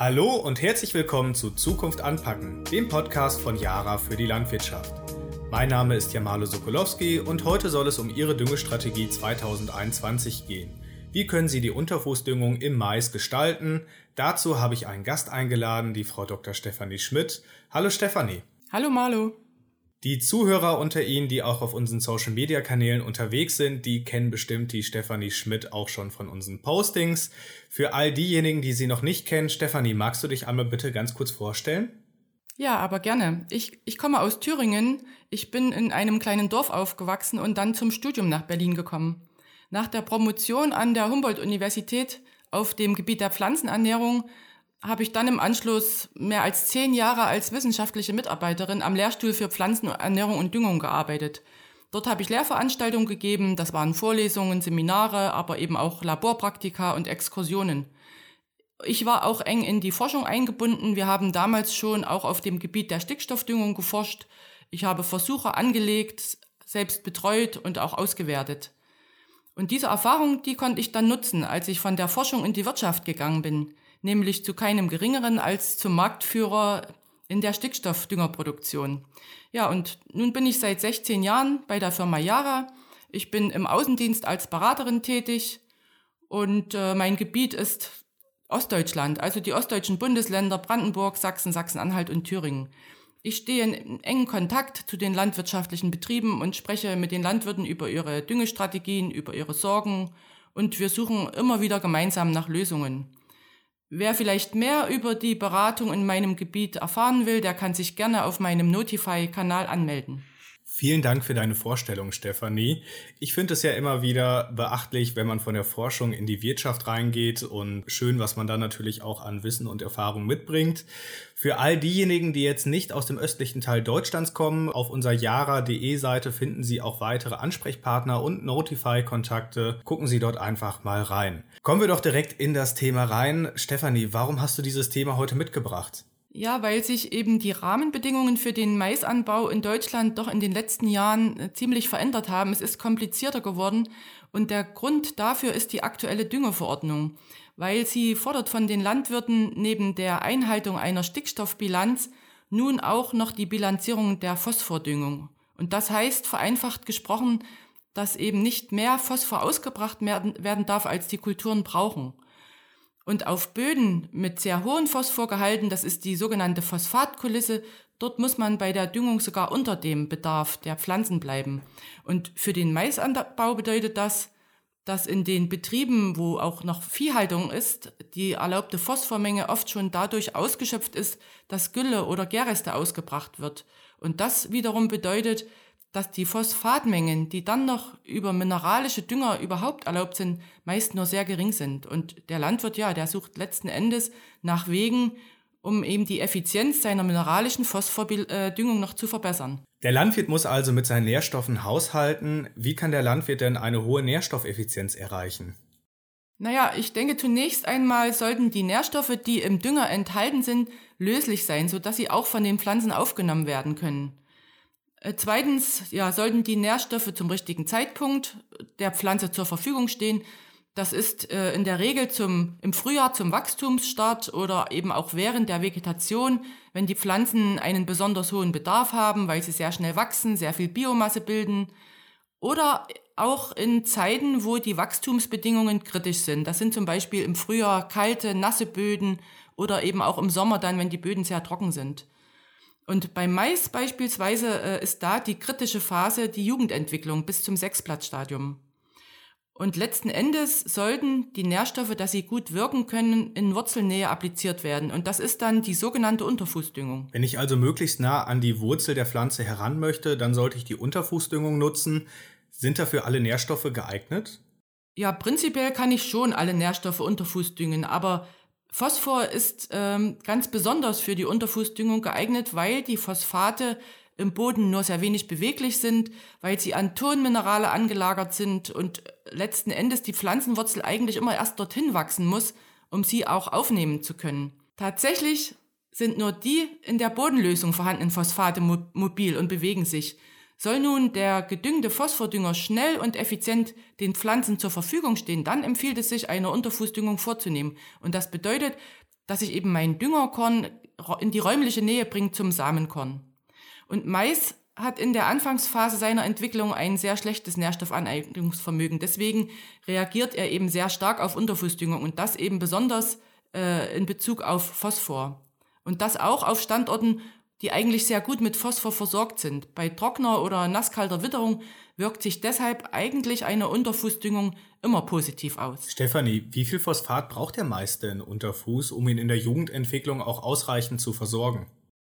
Hallo und herzlich willkommen zu Zukunft anpacken, dem Podcast von Yara für die Landwirtschaft. Mein Name ist Jamalo Sokolowski und heute soll es um Ihre Düngestrategie 2021 gehen. Wie können Sie die Unterfußdüngung im Mais gestalten? Dazu habe ich einen Gast eingeladen, die Frau Dr. Stefanie Schmidt. Hallo Stefanie. Hallo Marlo. Die Zuhörer unter Ihnen, die auch auf unseren Social Media Kanälen unterwegs sind, die kennen bestimmt die Stefanie Schmidt auch schon von unseren Postings. Für all diejenigen, die sie noch nicht kennen, Stefanie, magst du dich einmal bitte ganz kurz vorstellen? Ja, aber gerne. Ich, ich komme aus Thüringen. Ich bin in einem kleinen Dorf aufgewachsen und dann zum Studium nach Berlin gekommen. Nach der Promotion an der Humboldt-Universität auf dem Gebiet der Pflanzenernährung habe ich dann im Anschluss mehr als zehn Jahre als wissenschaftliche Mitarbeiterin am Lehrstuhl für Pflanzenernährung und Düngung gearbeitet. Dort habe ich Lehrveranstaltungen gegeben, das waren Vorlesungen, Seminare, aber eben auch Laborpraktika und Exkursionen. Ich war auch eng in die Forschung eingebunden. Wir haben damals schon auch auf dem Gebiet der Stickstoffdüngung geforscht. Ich habe Versuche angelegt, selbst betreut und auch ausgewertet. Und diese Erfahrung, die konnte ich dann nutzen, als ich von der Forschung in die Wirtschaft gegangen bin nämlich zu keinem geringeren als zum Marktführer in der Stickstoffdüngerproduktion. Ja, und nun bin ich seit 16 Jahren bei der Firma Yara. Ich bin im Außendienst als Beraterin tätig und äh, mein Gebiet ist Ostdeutschland, also die ostdeutschen Bundesländer Brandenburg, Sachsen, Sachsen-Anhalt und Thüringen. Ich stehe in engen Kontakt zu den landwirtschaftlichen Betrieben und spreche mit den Landwirten über ihre Düngestrategien, über ihre Sorgen und wir suchen immer wieder gemeinsam nach Lösungen. Wer vielleicht mehr über die Beratung in meinem Gebiet erfahren will, der kann sich gerne auf meinem Notify-Kanal anmelden. Vielen Dank für deine Vorstellung, Stefanie. Ich finde es ja immer wieder beachtlich, wenn man von der Forschung in die Wirtschaft reingeht und schön, was man da natürlich auch an Wissen und Erfahrung mitbringt. Für all diejenigen, die jetzt nicht aus dem östlichen Teil Deutschlands kommen, auf unserer yara.de Seite finden Sie auch weitere Ansprechpartner und Notify-Kontakte. Gucken Sie dort einfach mal rein. Kommen wir doch direkt in das Thema rein. Stefanie, warum hast du dieses Thema heute mitgebracht? Ja, weil sich eben die Rahmenbedingungen für den Maisanbau in Deutschland doch in den letzten Jahren äh, ziemlich verändert haben. Es ist komplizierter geworden und der Grund dafür ist die aktuelle Düngeverordnung, weil sie fordert von den Landwirten neben der Einhaltung einer Stickstoffbilanz nun auch noch die Bilanzierung der Phosphordüngung. Und das heißt, vereinfacht gesprochen, dass eben nicht mehr Phosphor ausgebracht werden darf, als die Kulturen brauchen. Und auf Böden mit sehr hohen Phosphorgehalten, das ist die sogenannte Phosphatkulisse, dort muss man bei der Düngung sogar unter dem Bedarf der Pflanzen bleiben. Und für den Maisanbau bedeutet das, dass in den Betrieben, wo auch noch Viehhaltung ist, die erlaubte Phosphormenge oft schon dadurch ausgeschöpft ist, dass Gülle oder Gärreste ausgebracht wird. Und das wiederum bedeutet, dass die Phosphatmengen, die dann noch über mineralische Dünger überhaupt erlaubt sind, meist nur sehr gering sind. Und der Landwirt, ja, der sucht letzten Endes nach Wegen, um eben die Effizienz seiner mineralischen Phosphordüngung noch zu verbessern. Der Landwirt muss also mit seinen Nährstoffen haushalten. Wie kann der Landwirt denn eine hohe Nährstoffeffizienz erreichen? Naja, ich denke, zunächst einmal sollten die Nährstoffe, die im Dünger enthalten sind, löslich sein, sodass sie auch von den Pflanzen aufgenommen werden können. Äh, zweitens, ja, sollten die Nährstoffe zum richtigen Zeitpunkt der Pflanze zur Verfügung stehen. Das ist äh, in der Regel zum, im Frühjahr zum Wachstumsstart oder eben auch während der Vegetation, wenn die Pflanzen einen besonders hohen Bedarf haben, weil sie sehr schnell wachsen, sehr viel Biomasse bilden. Oder auch in Zeiten, wo die Wachstumsbedingungen kritisch sind. Das sind zum Beispiel im Frühjahr kalte, nasse Böden oder eben auch im Sommer dann, wenn die Böden sehr trocken sind. Und beim Mais beispielsweise äh, ist da die kritische Phase die Jugendentwicklung bis zum Sechsblattstadium. Und letzten Endes sollten die Nährstoffe, dass sie gut wirken können, in Wurzelnähe appliziert werden. Und das ist dann die sogenannte Unterfußdüngung. Wenn ich also möglichst nah an die Wurzel der Pflanze heran möchte, dann sollte ich die Unterfußdüngung nutzen. Sind dafür alle Nährstoffe geeignet? Ja, prinzipiell kann ich schon alle Nährstoffe unterfuß düngen, aber Phosphor ist ähm, ganz besonders für die Unterfußdüngung geeignet, weil die Phosphate im Boden nur sehr wenig beweglich sind, weil sie an Tonminerale angelagert sind und letzten Endes die Pflanzenwurzel eigentlich immer erst dorthin wachsen muss, um sie auch aufnehmen zu können. Tatsächlich sind nur die in der Bodenlösung vorhandenen Phosphate mobil und bewegen sich. Soll nun der gedüngte Phosphordünger schnell und effizient den Pflanzen zur Verfügung stehen, dann empfiehlt es sich, eine Unterfußdüngung vorzunehmen. Und das bedeutet, dass ich eben mein Düngerkorn in die räumliche Nähe bringt zum Samenkorn. Und Mais hat in der Anfangsphase seiner Entwicklung ein sehr schlechtes Nährstoffaneignungsvermögen. Deswegen reagiert er eben sehr stark auf Unterfußdüngung und das eben besonders äh, in Bezug auf Phosphor. Und das auch auf Standorten, die eigentlich sehr gut mit Phosphor versorgt sind. Bei trockener oder nasskalter Witterung wirkt sich deshalb eigentlich eine Unterfußdüngung immer positiv aus. Stefanie, wie viel Phosphat braucht der Mais denn Unterfuß, um ihn in der Jugendentwicklung auch ausreichend zu versorgen?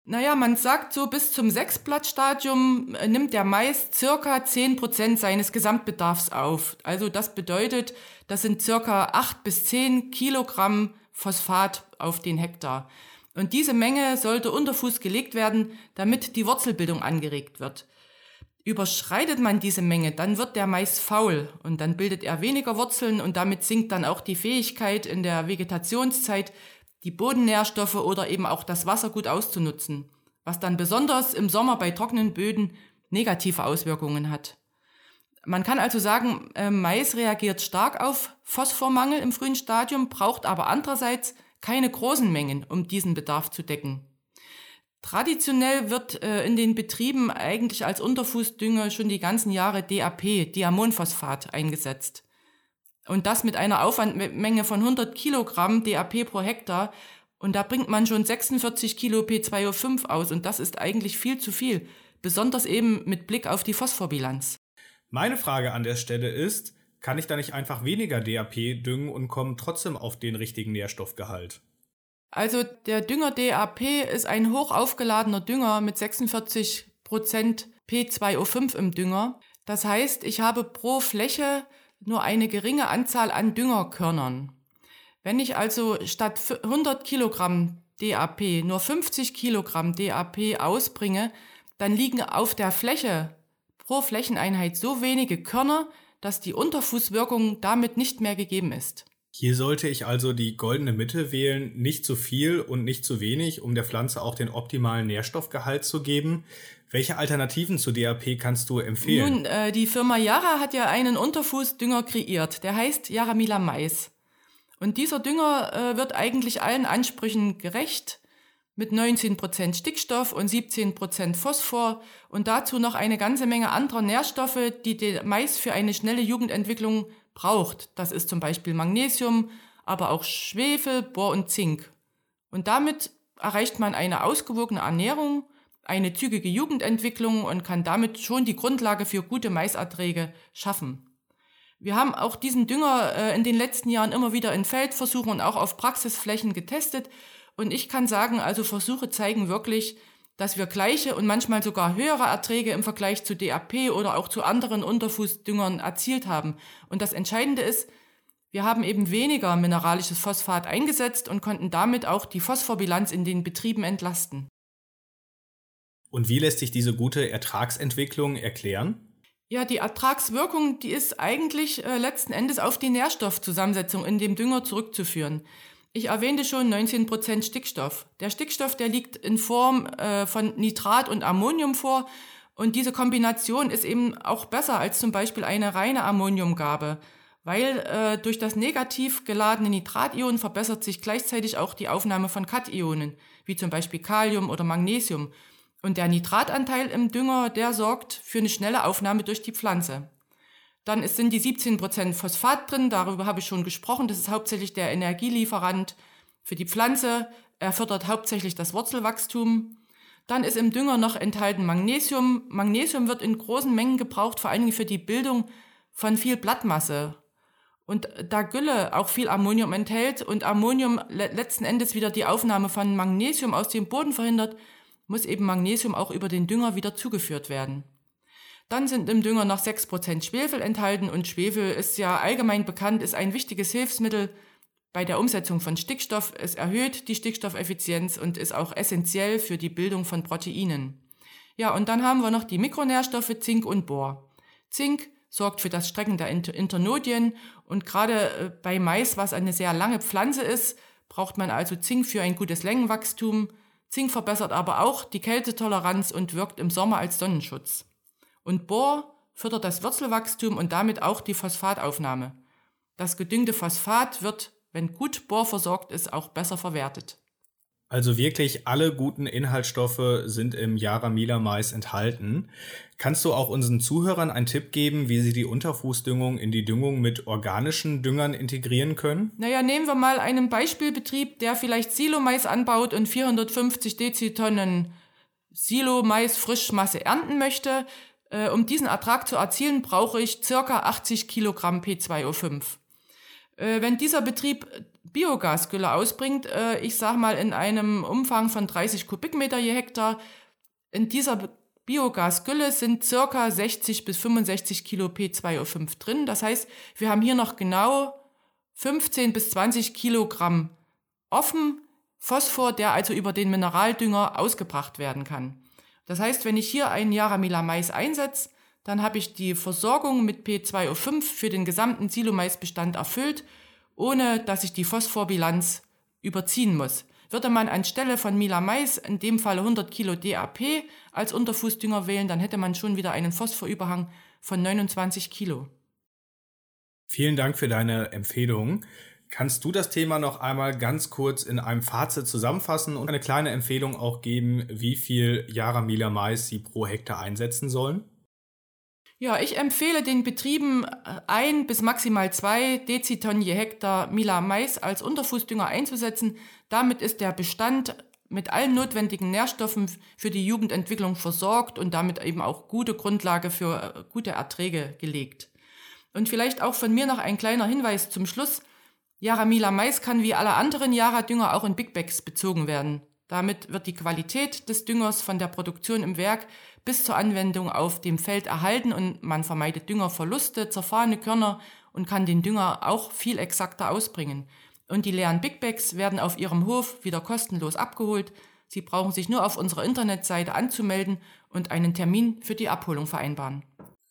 Naja, man sagt so, bis zum Sechsblattstadium äh, nimmt der Mais circa 10% seines Gesamtbedarfs auf. Also das bedeutet, das sind circa 8 bis 10 Kilogramm Phosphat auf den Hektar. Und diese Menge sollte unter Fuß gelegt werden, damit die Wurzelbildung angeregt wird. Überschreitet man diese Menge, dann wird der Mais faul und dann bildet er weniger Wurzeln und damit sinkt dann auch die Fähigkeit in der Vegetationszeit, die Bodennährstoffe oder eben auch das Wasser gut auszunutzen, was dann besonders im Sommer bei trockenen Böden negative Auswirkungen hat. Man kann also sagen, äh, Mais reagiert stark auf Phosphormangel im frühen Stadium, braucht aber andererseits keine großen Mengen, um diesen Bedarf zu decken. Traditionell wird äh, in den Betrieben eigentlich als Unterfußdünger schon die ganzen Jahre DAP, Diamonphosphat, eingesetzt. Und das mit einer Aufwandmenge von 100 Kilogramm DAP pro Hektar. Und da bringt man schon 46 Kilo P2O5 aus. Und das ist eigentlich viel zu viel. Besonders eben mit Blick auf die Phosphorbilanz. Meine Frage an der Stelle ist, kann ich da nicht einfach weniger DAP düngen und komme trotzdem auf den richtigen Nährstoffgehalt? Also der Dünger DAP ist ein hoch aufgeladener Dünger mit 46% P2O5 im Dünger. Das heißt, ich habe pro Fläche nur eine geringe Anzahl an Düngerkörnern. Wenn ich also statt 100 Kilogramm DAP nur 50 Kilogramm DAP ausbringe, dann liegen auf der Fläche pro Flächeneinheit so wenige Körner, dass die Unterfußwirkung damit nicht mehr gegeben ist. Hier sollte ich also die goldene Mitte wählen, nicht zu viel und nicht zu wenig, um der Pflanze auch den optimalen Nährstoffgehalt zu geben. Welche Alternativen zu DAP kannst du empfehlen? Nun, äh, die Firma Yara hat ja einen Unterfußdünger kreiert, der heißt Yaramila Mais. Und dieser Dünger äh, wird eigentlich allen Ansprüchen gerecht mit 19% Stickstoff und 17% Phosphor und dazu noch eine ganze Menge anderer Nährstoffe, die der Mais für eine schnelle Jugendentwicklung braucht. Das ist zum Beispiel Magnesium, aber auch Schwefel, Bohr und Zink. Und damit erreicht man eine ausgewogene Ernährung, eine zügige Jugendentwicklung und kann damit schon die Grundlage für gute Maiserträge schaffen. Wir haben auch diesen Dünger äh, in den letzten Jahren immer wieder in Feldversuchen und auch auf Praxisflächen getestet. Und ich kann sagen, also Versuche zeigen wirklich, dass wir gleiche und manchmal sogar höhere Erträge im Vergleich zu DAP oder auch zu anderen Unterfußdüngern erzielt haben. Und das Entscheidende ist, wir haben eben weniger mineralisches Phosphat eingesetzt und konnten damit auch die Phosphorbilanz in den Betrieben entlasten. Und wie lässt sich diese gute Ertragsentwicklung erklären? Ja, die Ertragswirkung, die ist eigentlich äh, letzten Endes auf die Nährstoffzusammensetzung in dem Dünger zurückzuführen. Ich erwähnte schon 19% Stickstoff. Der Stickstoff, der liegt in Form äh, von Nitrat und Ammonium vor. Und diese Kombination ist eben auch besser als zum Beispiel eine reine Ammoniumgabe, weil äh, durch das negativ geladene Nitration verbessert sich gleichzeitig auch die Aufnahme von Kationen, wie zum Beispiel Kalium oder Magnesium. Und der Nitratanteil im Dünger, der sorgt für eine schnelle Aufnahme durch die Pflanze. Dann sind die 17% Phosphat drin, darüber habe ich schon gesprochen. Das ist hauptsächlich der Energielieferant für die Pflanze. Er fördert hauptsächlich das Wurzelwachstum. Dann ist im Dünger noch enthalten Magnesium. Magnesium wird in großen Mengen gebraucht, vor allen Dingen für die Bildung von viel Blattmasse. Und da Gülle auch viel Ammonium enthält und Ammonium letzten Endes wieder die Aufnahme von Magnesium aus dem Boden verhindert, muss eben Magnesium auch über den Dünger wieder zugeführt werden. Dann sind im Dünger noch 6% Schwefel enthalten und Schwefel ist ja allgemein bekannt, ist ein wichtiges Hilfsmittel bei der Umsetzung von Stickstoff. Es erhöht die Stickstoffeffizienz und ist auch essentiell für die Bildung von Proteinen. Ja, und dann haben wir noch die Mikronährstoffe Zink und Bohr. Zink sorgt für das Strecken der Internodien und gerade äh, bei Mais, was eine sehr lange Pflanze ist, braucht man also Zink für ein gutes Längenwachstum. Zink verbessert aber auch die Kältetoleranz und wirkt im Sommer als Sonnenschutz. Und Bohr fördert das Wurzelwachstum und damit auch die Phosphataufnahme. Das gedüngte Phosphat wird wenn gut bohrversorgt ist, auch besser verwertet. Also wirklich alle guten Inhaltsstoffe sind im Yaramila Mais enthalten. Kannst du auch unseren Zuhörern einen Tipp geben, wie sie die Unterfußdüngung in die Düngung mit organischen Düngern integrieren können? Naja, nehmen wir mal einen Beispielbetrieb, der vielleicht Silomais anbaut und 450 Dezitonnen Silo-Mais-Frischmasse ernten möchte. Äh, um diesen Ertrag zu erzielen, brauche ich circa 80 Kilogramm P2O5. Äh, wenn dieser Betrieb Biogasgülle ausbringt, äh, ich sage mal in einem Umfang von 30 Kubikmeter je Hektar, in dieser Biogasgülle sind circa 60 bis 65 Kilo P2O5 drin. Das heißt, wir haben hier noch genau 15 bis 20 Kilogramm offen Phosphor, der also über den Mineraldünger ausgebracht werden kann. Das heißt, wenn ich hier einen Jaramila Mais einsetze, dann habe ich die Versorgung mit P2O5 für den gesamten Silomaisbestand erfüllt, ohne dass ich die Phosphorbilanz überziehen muss. Würde man anstelle von Mila Mais in dem Fall 100 Kilo DAP als Unterfußdünger wählen, dann hätte man schon wieder einen Phosphorüberhang von 29 Kilo. Vielen Dank für deine Empfehlung. Kannst du das Thema noch einmal ganz kurz in einem Fazit zusammenfassen und eine kleine Empfehlung auch geben, wie viel Jaramila Mais sie pro Hektar einsetzen sollen? Ja, ich empfehle den Betrieben äh, ein bis maximal zwei Dezitonnen je Hektar Mila Mais als Unterfußdünger einzusetzen. Damit ist der Bestand mit allen notwendigen Nährstoffen für die Jugendentwicklung versorgt und damit eben auch gute Grundlage für äh, gute Erträge gelegt. Und vielleicht auch von mir noch ein kleiner Hinweis zum Schluss. Jaramila Mais kann wie alle anderen Jara-Dünger auch in Big Bags bezogen werden. Damit wird die Qualität des Düngers von der Produktion im Werk bis zur Anwendung auf dem Feld erhalten und man vermeidet Düngerverluste, zerfahrene Körner und kann den Dünger auch viel exakter ausbringen. Und die leeren Big Bags werden auf Ihrem Hof wieder kostenlos abgeholt. Sie brauchen sich nur auf unserer Internetseite anzumelden und einen Termin für die Abholung vereinbaren.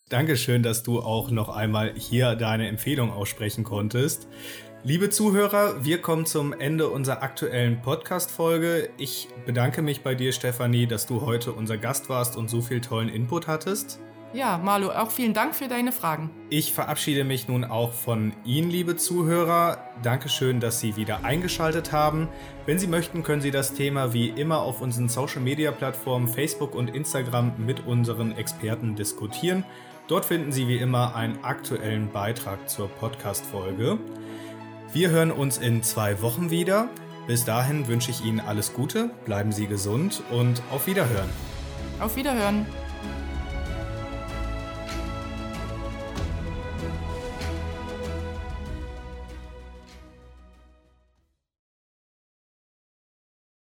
Dankeschön, dass du auch noch einmal hier deine Empfehlung aussprechen konntest. Liebe Zuhörer, wir kommen zum Ende unserer aktuellen Podcast-Folge. Ich bedanke mich bei dir, Stefanie, dass du heute unser Gast warst und so viel tollen Input hattest. Ja, Marlo, auch vielen Dank für deine Fragen. Ich verabschiede mich nun auch von Ihnen, liebe Zuhörer. Dankeschön, dass Sie wieder eingeschaltet haben. Wenn Sie möchten, können Sie das Thema wie immer auf unseren Social-Media-Plattformen Facebook und Instagram mit unseren Experten diskutieren. Dort finden Sie wie immer einen aktuellen Beitrag zur Podcast-Folge. Wir hören uns in zwei Wochen wieder. Bis dahin wünsche ich Ihnen alles Gute, bleiben Sie gesund und auf Wiederhören. Auf Wiederhören.